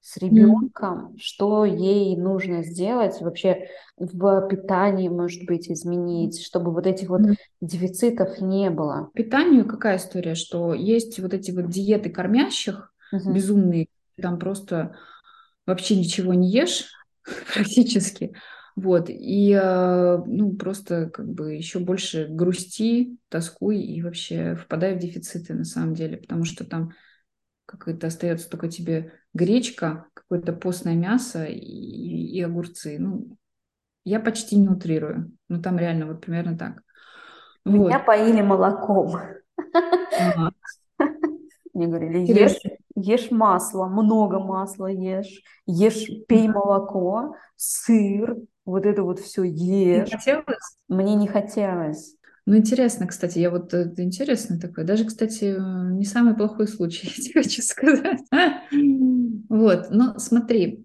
с ребенком, mm. что ей нужно сделать вообще в питании, может быть, изменить, чтобы вот этих вот mm. дефицитов не было. Питанию какая история, что есть вот эти вот диеты кормящих, mm-hmm. безумные, там просто вообще ничего не ешь практически. Вот, и э, ну, просто как бы еще больше грусти, тоскуй и вообще впадай в дефициты на самом деле, потому что там какое-то остается только тебе гречка, какое-то постное мясо и, и огурцы. Ну, я почти не утрирую, но там реально вот примерно так. Меня вот. поили молоком. Ага. Мне говорили, ешь, ешь масло, много масла ешь, ешь, пей молоко, сыр, вот это вот все ешь. Не хотелось? Мне не хотелось. Ну, интересно, кстати, я вот, это интересно такое. Даже, кстати, не самый плохой случай, я тебе хочу сказать. Вот, но смотри,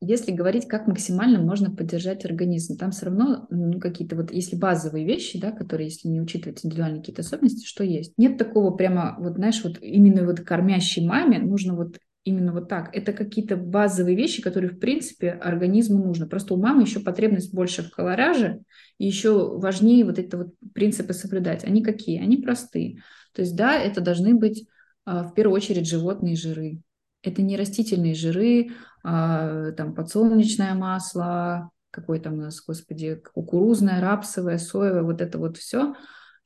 если говорить, как максимально можно поддержать организм, там все равно ну, какие-то вот, если базовые вещи, да, которые, если не учитывать индивидуальные какие-то особенности, что есть. Нет такого прямо, вот знаешь, вот именно вот кормящей маме нужно вот именно вот так. Это какие-то базовые вещи, которые, в принципе, организму нужно. Просто у мамы еще потребность больше в колоражи, и еще важнее вот эти вот принципы соблюдать. Они какие? Они простые. То есть, да, это должны быть а, в первую очередь животные жиры. Это не растительные жиры, а, там подсолнечное масло, какое там у нас, господи, кукурузное, рапсовое, соевое, вот это вот все,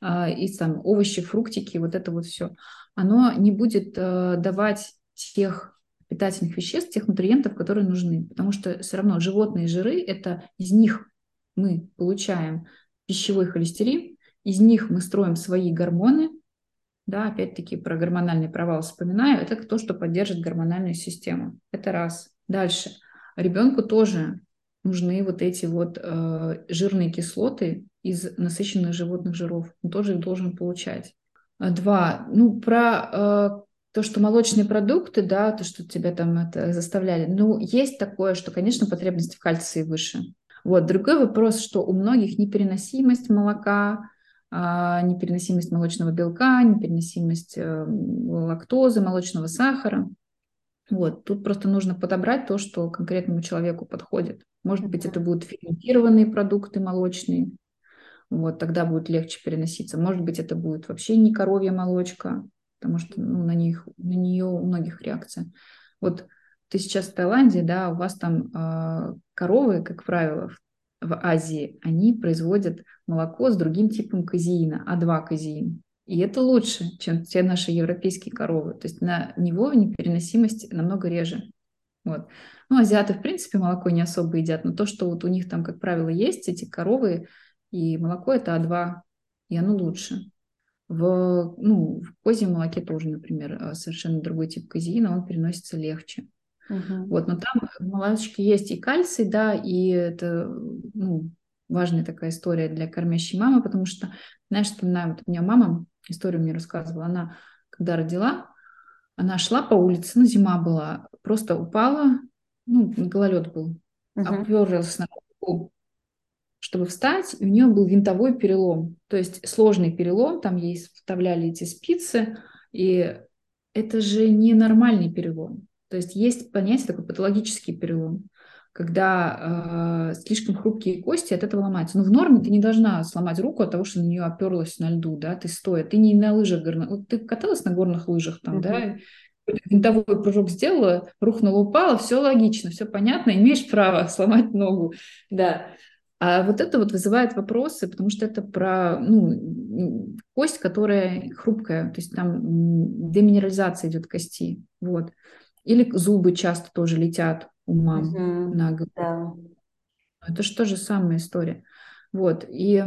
а, и там овощи, фруктики, вот это вот все. Оно не будет а, давать тех питательных веществ, тех нутриентов, которые нужны. Потому что все равно животные жиры, это из них мы получаем пищевой холестерин, из них мы строим свои гормоны, да, опять-таки про гормональный провал вспоминаю, это то, что поддержит гормональную систему. Это раз. Дальше. Ребенку тоже нужны вот эти вот э, жирные кислоты из насыщенных животных жиров. Он тоже их должен получать. Два. Ну, про э, то, что молочные продукты, да, то, что тебя там это заставляли, ну, есть такое, что, конечно, потребность в кальции выше. Вот. Другой вопрос, что у многих непереносимость молока, а, непереносимость молочного белка, непереносимость э, лактозы, молочного сахара. Вот. Тут просто нужно подобрать то, что конкретному человеку подходит. Может быть, это будут ферментированные продукты молочные, вот, тогда будет легче переноситься. Может быть, это будет вообще не коровья молочка, потому что ну, на, них, на нее у многих реакция. Вот ты сейчас в Таиланде, да, у вас там э, коровы, как правило, в, в Азии, они производят молоко с другим типом казеина, А2 казеин. И это лучше, чем те наши европейские коровы. То есть на него непереносимость намного реже. Вот. Ну, азиаты, в принципе, молоко не особо едят, но то, что вот у них там, как правило, есть эти коровы, и молоко это А2, и оно лучше. В, ну, в козьем молоке тоже, например, э, совершенно другой тип казеина, он переносится легче. Uh-huh. Вот, но там в молочке есть и кальций, да, и это ну, важная такая история для кормящей мамы, потому что, знаешь, вспоминаю, вот у меня мама историю мне рассказывала, она, когда родила, она шла по улице, ну, зима была, просто упала, ну, гололед был, uh-huh. оперлась на руку, чтобы встать, и у нее был винтовой перелом, то есть сложный перелом, там ей вставляли эти спицы, и это же не нормальный перелом. То есть есть понятие такой патологический перелом, когда э, слишком хрупкие кости от этого ломаются. Но в норме ты не должна сломать руку от того, что на нее оперлась на льду, да, ты стоя, ты не на лыжах горных, вот ты каталась на горных лыжах там, uh-huh. да, винтовой прыжок сделала, рухнула, упала, все логично, все понятно, имеешь право сломать ногу, да. А вот это вот вызывает вопросы, потому что это про ну, кость, которая хрупкая, то есть там деминерализация идет кости, вот. Или зубы часто тоже летят у мам угу, на голову. Да. Это же тоже самая история. Вот, и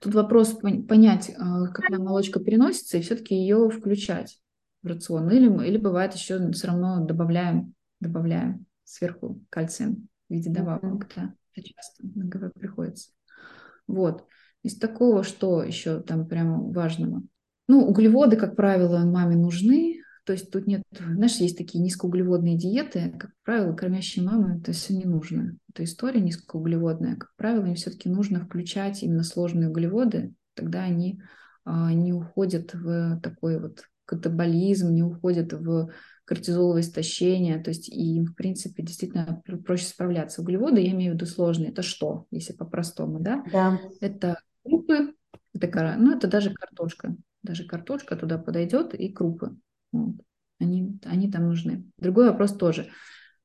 тут вопрос понять, а, какая молочка переносится, и все-таки ее включать в рацион. Или, или бывает еще все равно добавляем, добавляем сверху кальцием в виде добавок. Да это часто на ГВ приходится. Вот. Из такого, что еще там прямо важного? Ну, углеводы, как правило, маме нужны, То есть тут нет, знаешь, есть такие низкоуглеводные диеты, как правило, кормящие мамы это все не нужно. Это история низкоуглеводная. Как правило, им все-таки нужно включать именно сложные углеводы, тогда они а, не уходят в такой вот катаболизм, не уходят в кортизоловое истощение, то есть и им, в принципе, действительно проще справляться. Углеводы, я имею в виду сложные, это что, если по-простому, да? Да. Это крупы, это, ну, это даже картошка, даже картошка туда подойдет и крупы. Вот. Они, они там нужны. Другой вопрос тоже.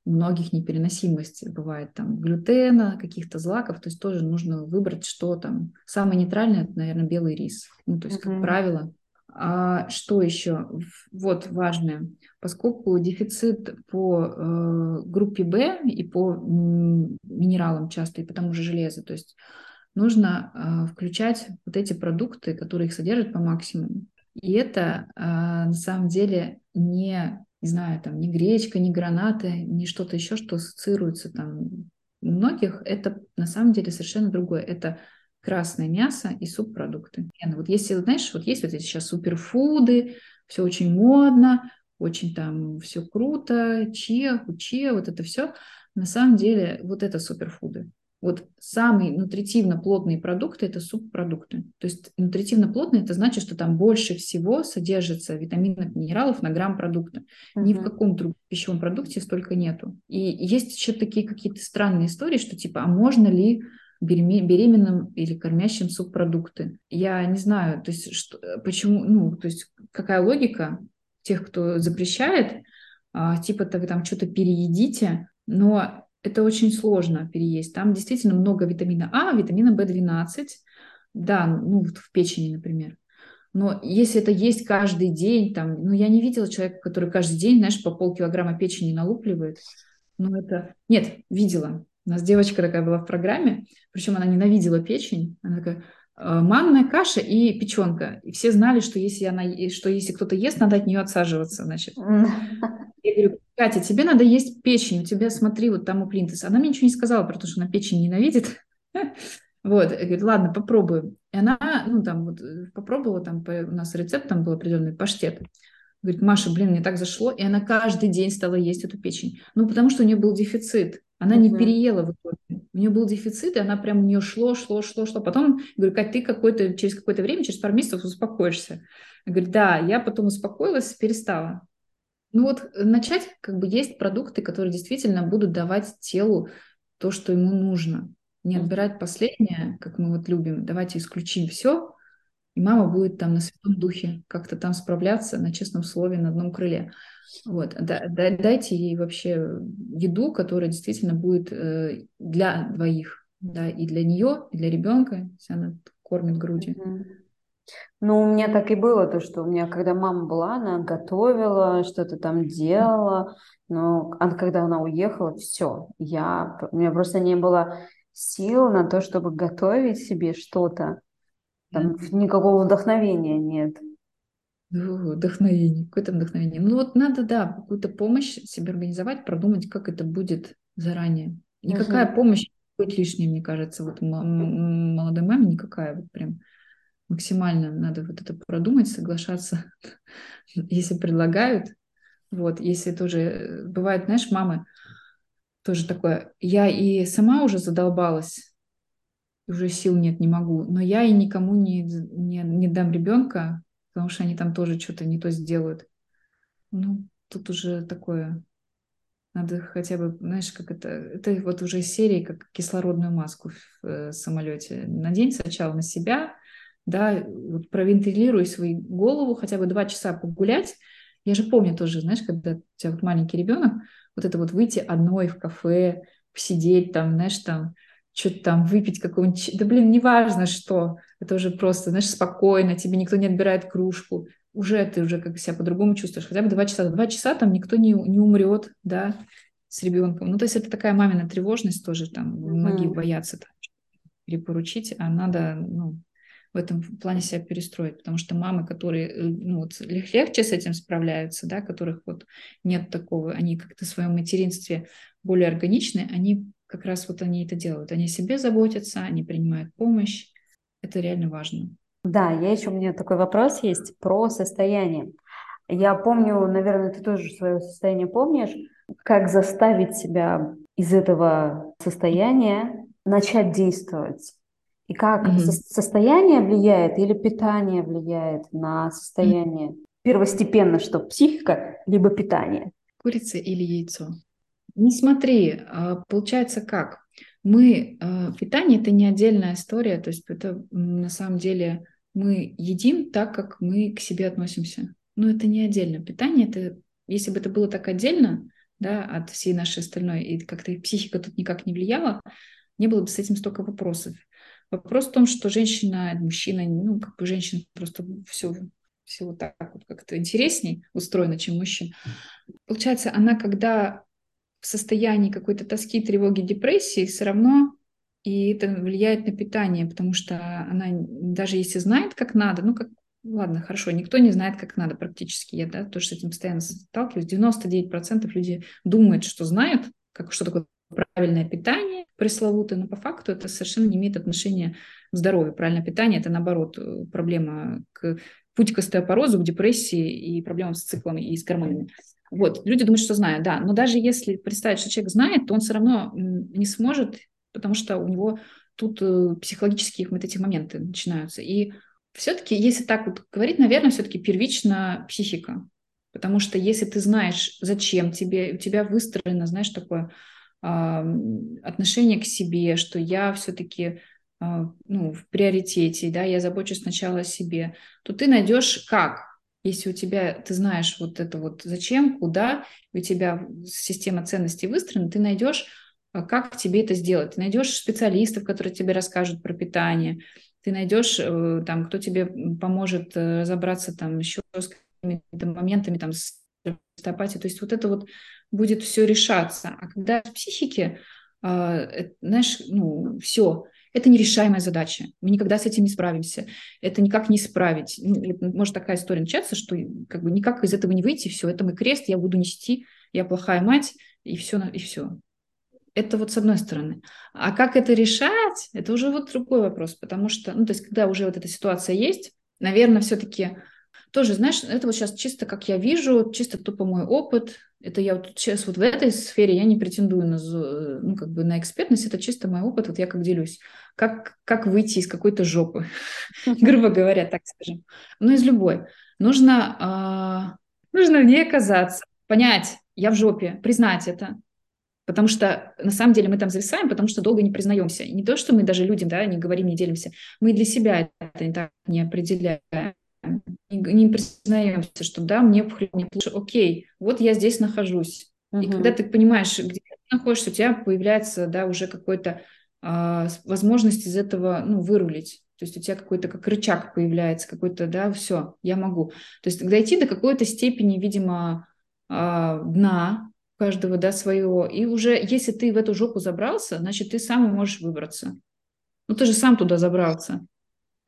У многих непереносимость бывает там глютена, каких-то злаков, то есть тоже нужно выбрать, что там. Самое нейтральное, это, наверное, белый рис. Ну, то есть, как правило, а что еще? Вот важное. Поскольку дефицит по э, группе В и по минералам часто, и по тому же железу, то есть нужно э, включать вот эти продукты, которые их содержат по максимуму. И это э, на самом деле не, не знаю, там, не гречка, не гранаты, не что-то еще, что ассоциируется там у многих. Это на самом деле совершенно другое. Это красное мясо и субпродукты. Вот если, знаешь, вот есть вот эти сейчас суперфуды, все очень модно, очень там все круто, чия, чия, вот это все. На самом деле вот это суперфуды. Вот самые нутритивно плотные продукты – это субпродукты. То есть нутритивно плотные – это значит, что там больше всего содержится витаминов, минералов на грамм продукта. Uh-huh. Ни в каком другом пищевом продукте столько нету. И есть еще такие какие-то странные истории, что типа, а можно ли беременным или кормящим субпродукты? Я не знаю, то есть что, почему, ну, то есть какая логика тех, кто запрещает, а, типа-то вы там что-то переедите, но это очень сложно переесть. Там действительно много витамина А, витамина В12, да, ну вот в печени, например. Но если это есть каждый день, там, ну я не видела человека, который каждый день, знаешь, по полкилограмма печени налупливает. Ну это... Нет, видела. У нас девочка такая была в программе, причем она ненавидела печень. Она такая, «Э, манная каша и печенка. И все знали, что если, она, что если кто-то ест, надо от нее отсаживаться, значит. Я говорю, Катя, тебе надо есть печень, у тебя, смотри, вот там у плинтуса. Она мне ничего не сказала про то, что она печень ненавидит. Вот, я говорю, ладно, попробую. И она, ну, там, вот, э, попробовала, там, по, у нас рецепт там был определенный, паштет. Говорит, Маша, блин, мне так зашло. И она каждый день стала есть эту печень. Ну, потому что у нее был дефицит. Она угу. не переела в итоге. У нее был дефицит, и она прям у нее шло, шло, шло, шло. Потом, говорю, Кать, ты какой-то, через какое-то время, через пару месяцев успокоишься. Я говорю, да, я потом успокоилась, перестала. Ну вот э, начать, как бы есть продукты, которые действительно будут давать телу то, что ему нужно. Не отбирать последнее, как мы вот любим. Давайте исключим все, и мама будет там на святом духе как-то там справляться на честном слове на одном крыле. Вот. Дайте ей вообще еду, которая действительно будет э, для двоих, да, и для нее, и для ребенка, если она кормит грудью. Ну, у меня так и было, то, что у меня, когда мама была, она готовила, что-то там делала, но а когда она уехала, все, я, у меня просто не было сил на то, чтобы готовить себе что-то, там никакого вдохновения нет. Вдохновение, какое-то вдохновение. Ну вот надо, да, какую-то помощь себе организовать, продумать, как это будет заранее. Никакая угу. помощь будет лишней, мне кажется, вот молодой маме никакая, вот прям максимально надо вот это продумать, соглашаться, если предлагают. Вот, если тоже э, бывает, знаешь, мамы тоже такое, я и сама уже задолбалась, уже сил нет, не могу, но я и никому не, не, не дам ребенка, потому что они там тоже что-то не то сделают. Ну, тут уже такое, надо хотя бы, знаешь, как это, это вот уже серии, как кислородную маску в э, самолете. Надень сначала на себя, да, вот провентилируй свою голову, хотя бы два часа погулять. Я же помню тоже, знаешь, когда у тебя вот маленький ребенок, вот это вот выйти одной в кафе, посидеть там, знаешь, там, что-то там выпить какого-нибудь, да блин, неважно что, это уже просто, знаешь, спокойно, тебе никто не отбирает кружку, уже ты уже как себя по-другому чувствуешь, хотя бы два часа, два часа там никто не, не умрет, да, с ребенком. Ну, то есть это такая мамина тревожность тоже, там, многие mm. боятся там, перепоручить, а надо, ну, в этом плане себя перестроить, потому что мамы, которые э, ну, вот, легче с этим справляются, да, которых вот нет такого, они как-то в своем материнстве более органичны, они как раз вот они это делают, они о себе заботятся, они принимают помощь, это реально важно. Да, я еще у меня такой вопрос есть про состояние. Я помню, наверное, ты тоже свое состояние помнишь, как заставить себя из этого состояния начать действовать. И как mm-hmm. со- состояние влияет или питание влияет на состояние? Mm-hmm. Первостепенно, что психика, либо питание. Курица или яйцо? Не смотри, а, получается как? Мы, а, питание это не отдельная история, то есть это на самом деле мы едим так, как мы к себе относимся. Но это не отдельно. Питание это, если бы это было так отдельно, да, от всей нашей остальной, и как-то психика тут никак не влияла, не было бы с этим столько вопросов. Вопрос в том, что женщина, мужчина, ну, как бы женщина просто все, все вот так вот как-то интересней устроена, чем мужчина. Получается, она когда в состоянии какой-то тоски, тревоги, депрессии, все равно и это влияет на питание, потому что она даже если знает, как надо, ну, как, ладно, хорошо, никто не знает, как надо практически, я, да, тоже с этим постоянно сталкиваюсь, 99% людей думают, что знают, как, что такое правильное питание пресловутое, но по факту это совершенно не имеет отношения к здоровью. Правильное питание – это, наоборот, э, проблема к путь к остеопорозу, к депрессии и проблемам с циклом и с гормонами. Вот, люди думают, что знают, да, но даже если представить, что человек знает, то он все равно не сможет, потому что у него тут э, психологические вот эти моменты начинаются. И все-таки, если так вот говорить, наверное, все-таки первично психика. Потому что если ты знаешь, зачем тебе, у тебя выстроено, знаешь, такое отношение к себе, что я все-таки а, ну, в приоритете, да, я забочусь сначала о себе, то ты найдешь как, если у тебя, ты знаешь вот это вот зачем, куда, у тебя система ценностей выстроена, ты найдешь, а, как тебе это сделать. Ты найдешь специалистов, которые тебе расскажут про питание, ты найдешь э, там, кто тебе поможет э, разобраться там еще с какими-то моментами там с остеопатией. То есть вот это вот будет все решаться. А когда в психике, э, знаешь, ну, все, это нерешаемая задача. Мы никогда с этим не справимся. Это никак не исправить. Ну, может такая история начаться, что как бы никак из этого не выйти, все, это мой крест, я буду нести, я плохая мать, и все, и все. Это вот с одной стороны. А как это решать, это уже вот другой вопрос, потому что, ну, то есть, когда уже вот эта ситуация есть, наверное, все-таки тоже, знаешь, это вот сейчас чисто как я вижу, чисто тупо мой опыт, это я вот сейчас вот в этой сфере я не претендую на, ну, как бы на экспертность, это чисто мой опыт, вот я как делюсь. Как, как выйти из какой-то жопы, грубо говоря, так скажем. Ну, из любой. Нужно, э, нужно в ней оказаться, понять, я в жопе, признать это. Потому что на самом деле мы там зависаем, потому что долго не признаемся. не то, что мы даже людям да, не говорим, не делимся. Мы для себя это не так не определяем не признаемся, что да, мне хреново, окей, вот я здесь нахожусь. Угу. И когда ты понимаешь, где ты находишься, у тебя появляется, да, уже какой-то а, возможность из этого, ну, вырулить. То есть у тебя какой-то как рычаг появляется, какой-то, да, все, я могу. То есть дойти до какой-то степени, видимо, а, дна каждого, да, своего. И уже, если ты в эту жопу забрался, значит, ты сам можешь выбраться. Ну, ты же сам туда забрался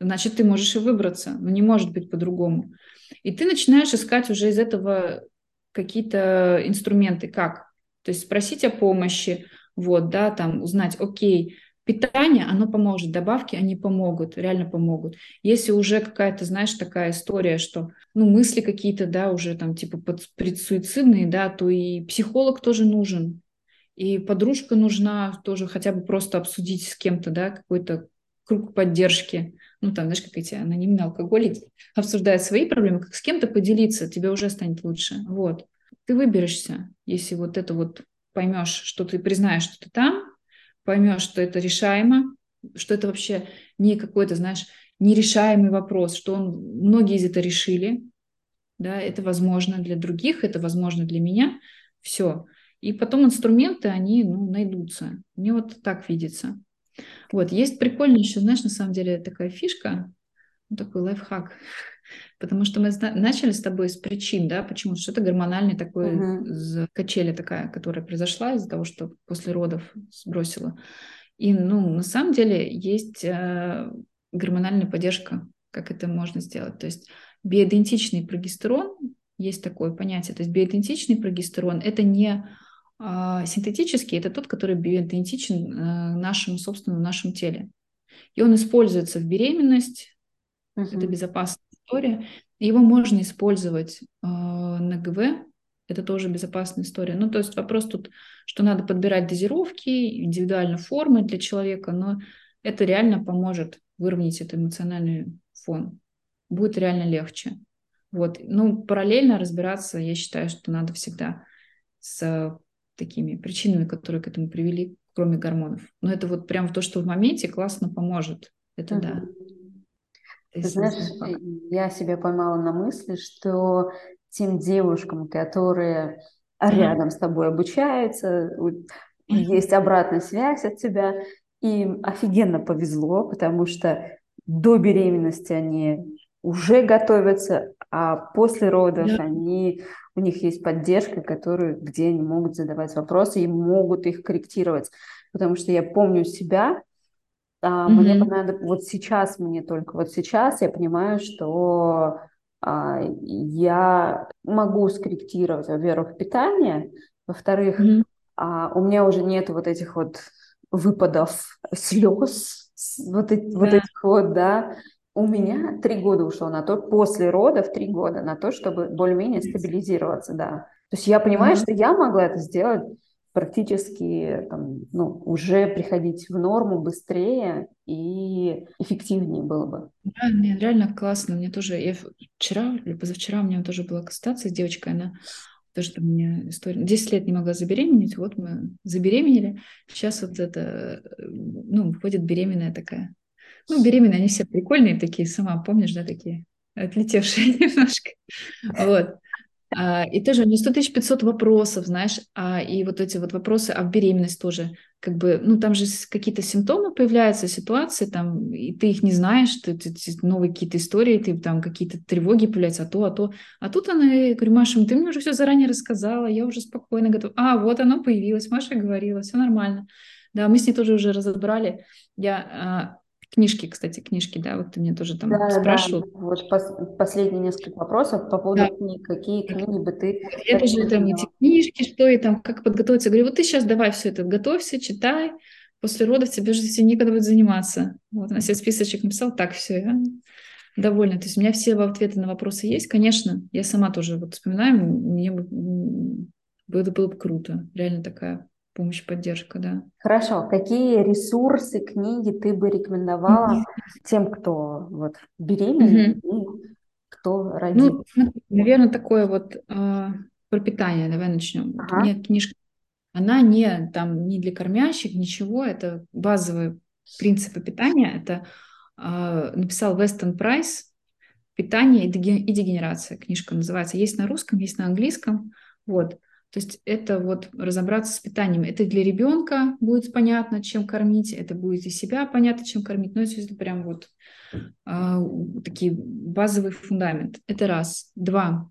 значит, ты можешь и выбраться, но не может быть по-другому. И ты начинаешь искать уже из этого какие-то инструменты, как? То есть спросить о помощи, вот, да, там узнать, окей, питание, оно поможет, добавки, они помогут, реально помогут. Если уже какая-то, знаешь, такая история, что, ну, мысли какие-то, да, уже там типа предсуицидные, да, то и психолог тоже нужен, и подружка нужна тоже хотя бы просто обсудить с кем-то, да, какой-то круг поддержки. Ну, там, знаешь, как эти анонимные алкоголики обсуждают свои проблемы, как с кем-то поделиться, тебе уже станет лучше. Вот. Ты выберешься, если вот это вот поймешь, что ты признаешь, что ты там, поймешь, что это решаемо, что это вообще не какой-то, знаешь, нерешаемый вопрос, что он, многие из этого решили, да, это возможно для других, это возможно для меня, все. И потом инструменты, они, ну, найдутся. Мне вот так видится. Вот, есть прикольно еще, знаешь, на самом деле такая фишка, ну, такой лайфхак, потому что мы начали с тобой с причин, да, почему, что это гормональный такой uh-huh. качели такая, которая произошла из-за того, что после родов сбросила. И, ну, на самом деле есть э, гормональная поддержка, как это можно сделать. То есть биоидентичный прогестерон, есть такое понятие, то есть биоидентичный прогестерон – это не синтетический – это тот, который биоидентичен э, нашему собственному нашему теле. И он используется в беременность, uh-huh. это безопасная история, Его можно использовать э, на ГВ, это тоже безопасная история. Ну, то есть вопрос тут, что надо подбирать дозировки, индивидуально формы для человека, но это реально поможет выровнять этот эмоциональный фон. Будет реально легче. Вот. Ну, параллельно разбираться, я считаю, что надо всегда с такими причинами, которые к этому привели, кроме гормонов. Но это вот прям то, что в моменте классно поможет. Это mm-hmm. да. Ты знаешь, я себя поймала на мысли, что тем девушкам, которые mm-hmm. рядом с тобой обучаются, mm-hmm. есть обратная связь от тебя, им офигенно повезло, потому что до беременности они уже готовятся, а после родов yeah. они, у них есть поддержка, которую, где они могут задавать вопросы и могут их корректировать. Потому что я помню себя, а, mm-hmm. мне понадобилось, вот сейчас мне только, вот сейчас я понимаю, что а, я могу скорректировать, во-первых, питание, во-вторых, mm-hmm. а, у меня уже нет вот этих вот выпадов слез, вот, эти, да. вот этих вот, да, у меня три года ушло на то, после родов три года на то, чтобы более-менее стабилизироваться, да. То есть я понимаю, mm-hmm. что я могла это сделать практически там, ну, уже приходить в норму быстрее и эффективнее было бы. Да, мне реально классно. Мне тоже, я вчера или позавчера у меня тоже была консультация с девочкой, она тоже там у меня история. 10 лет не могла забеременеть, вот мы забеременели. Сейчас вот это, ну, выходит беременная такая ну, беременные, они все прикольные такие, сама помнишь, да, такие отлетевшие немножко. Вот. А, и тоже у нее 100 500 вопросов, знаешь, а, и вот эти вот вопросы, а в беременность тоже, как бы, ну, там же какие-то симптомы появляются, ситуации, там, и ты их не знаешь, ты, ты, ты новые какие-то истории, ты там какие-то тревоги появляются, а то, а то. А тут она, я говорю, Маша, ты мне уже все заранее рассказала, я уже спокойно готова. А, вот оно появилось, Маша говорила, все нормально. Да, мы с ней тоже уже разобрали. Я а, Книжки, кстати, книжки, да, вот ты мне тоже там да, спрашивал. Да. Вот пос последние несколько вопросов по поводу да. книг. Какие книги бы ты... Я тоже там эти книжки, что и там, как подготовиться. Я говорю, вот ты сейчас давай все это готовься, читай. После родов тебе же все никогда будет заниматься. Вот она себе списочек написал, так, все, я довольна. То есть у меня все ответы на вопросы есть. Конечно, я сама тоже вот вспоминаю, мне бы, было, было бы круто. Реально такая помощь, поддержка, да. Хорошо. Какие ресурсы, книги ты бы рекомендовала mm-hmm. тем, кто вот беременный mm-hmm. и кто родит? Ну, наверное, такое вот э, про питание. Давай начнем. Ага. Вот у меня книжка, она не там не для кормящих, ничего. Это базовые принципы питания. Это э, написал Вестон Прайс «Питание и дегенерация». Книжка называется. Есть на русском, есть на английском. Вот. То есть это вот разобраться с питанием. Это для ребенка будет понятно, чем кормить, это будет и себя понятно, чем кормить. Но это прям вот э, такие базовый фундамент. Это раз. Два.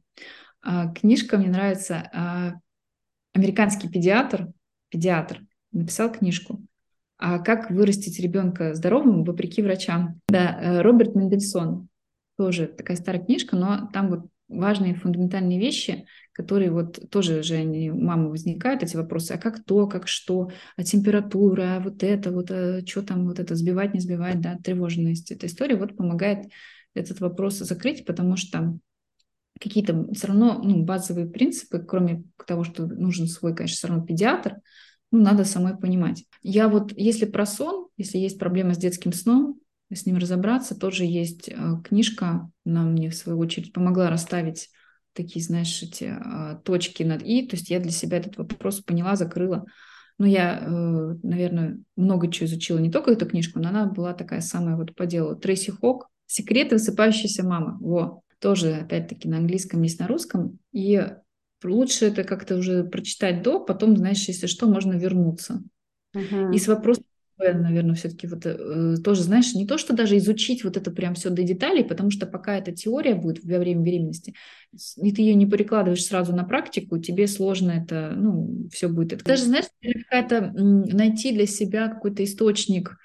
Э, книжка мне нравится. Э, американский педиатр, педиатр написал книжку. А как вырастить ребенка здоровым вопреки врачам? Да, э, Роберт Мендельсон. Тоже такая старая книжка, но там вот важные фундаментальные вещи, которые вот тоже же они, мамы возникают эти вопросы, а как то, как что, а температура, а вот это, вот а что там, вот это сбивать, не сбивать, да, тревожность. Эта история вот помогает этот вопрос закрыть, потому что какие-то все равно ну, базовые принципы, кроме того, что нужен свой, конечно, все равно педиатр, ну, надо самой понимать. Я вот, если про сон, если есть проблема с детским сном, с ним разобраться. Тоже есть э, книжка, она мне в свою очередь помогла расставить такие, знаешь, эти а, точки над «и». То есть я для себя этот вопрос поняла, закрыла. Но я, э, наверное, много чего изучила, не только эту книжку, но она была такая самая вот по делу. Трейси Хок «Секреты высыпающейся мамы». Во, тоже, опять-таки, на английском, есть на русском. И лучше это как-то уже прочитать до, потом, знаешь, если что, можно вернуться. Uh-huh. И с вопросом наверное, все-таки вот э, тоже, знаешь, не то, что даже изучить вот это прям все до деталей, потому что пока эта теория будет во время беременности, и ты ее не перекладываешь сразу на практику, тебе сложно это, ну, все будет. Это даже, знаешь, какая-то найти для себя какой-то источник,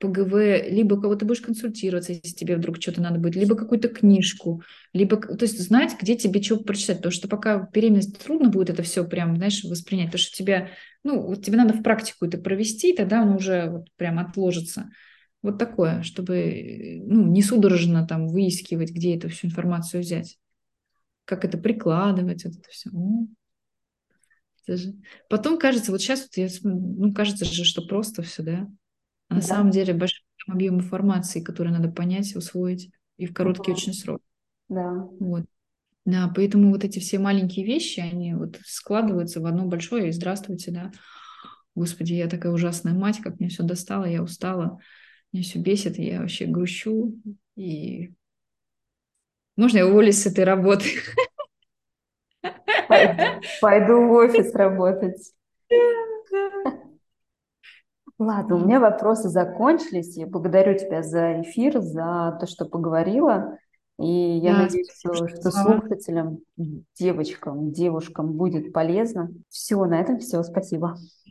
ПГВ, либо кого ты будешь консультироваться, если тебе вдруг что-то надо будет, либо какую-то книжку, либо, то есть знать, где тебе что прочитать, потому что пока беременность трудно будет это все прям, знаешь, воспринять, потому что тебя, ну, вот тебе надо в практику это провести, тогда оно уже вот прям отложится. Вот такое, чтобы ну, не судорожно там выискивать, где эту всю информацию взять. Как это прикладывать, вот это все. Это же... Потом кажется, вот сейчас вот я, ну, кажется же, что просто все, да? А на да. самом деле большой объем информации, который надо понять, усвоить и в короткий очень срок. Да. Вот. Да, поэтому вот эти все маленькие вещи, они вот складываются в одно большое, и здравствуйте, да. Господи, я такая ужасная мать, как мне все достало, я устала, меня все бесит, я вообще грущу, и можно я уволюсь с этой работы? Пойду, пойду в офис работать. Ладно, у меня вопросы закончились. Я благодарю тебя за эфир, за то, что поговорила. И я да, надеюсь, что, что слушателям, девочкам, девушкам будет полезно. Все, на этом все. Спасибо.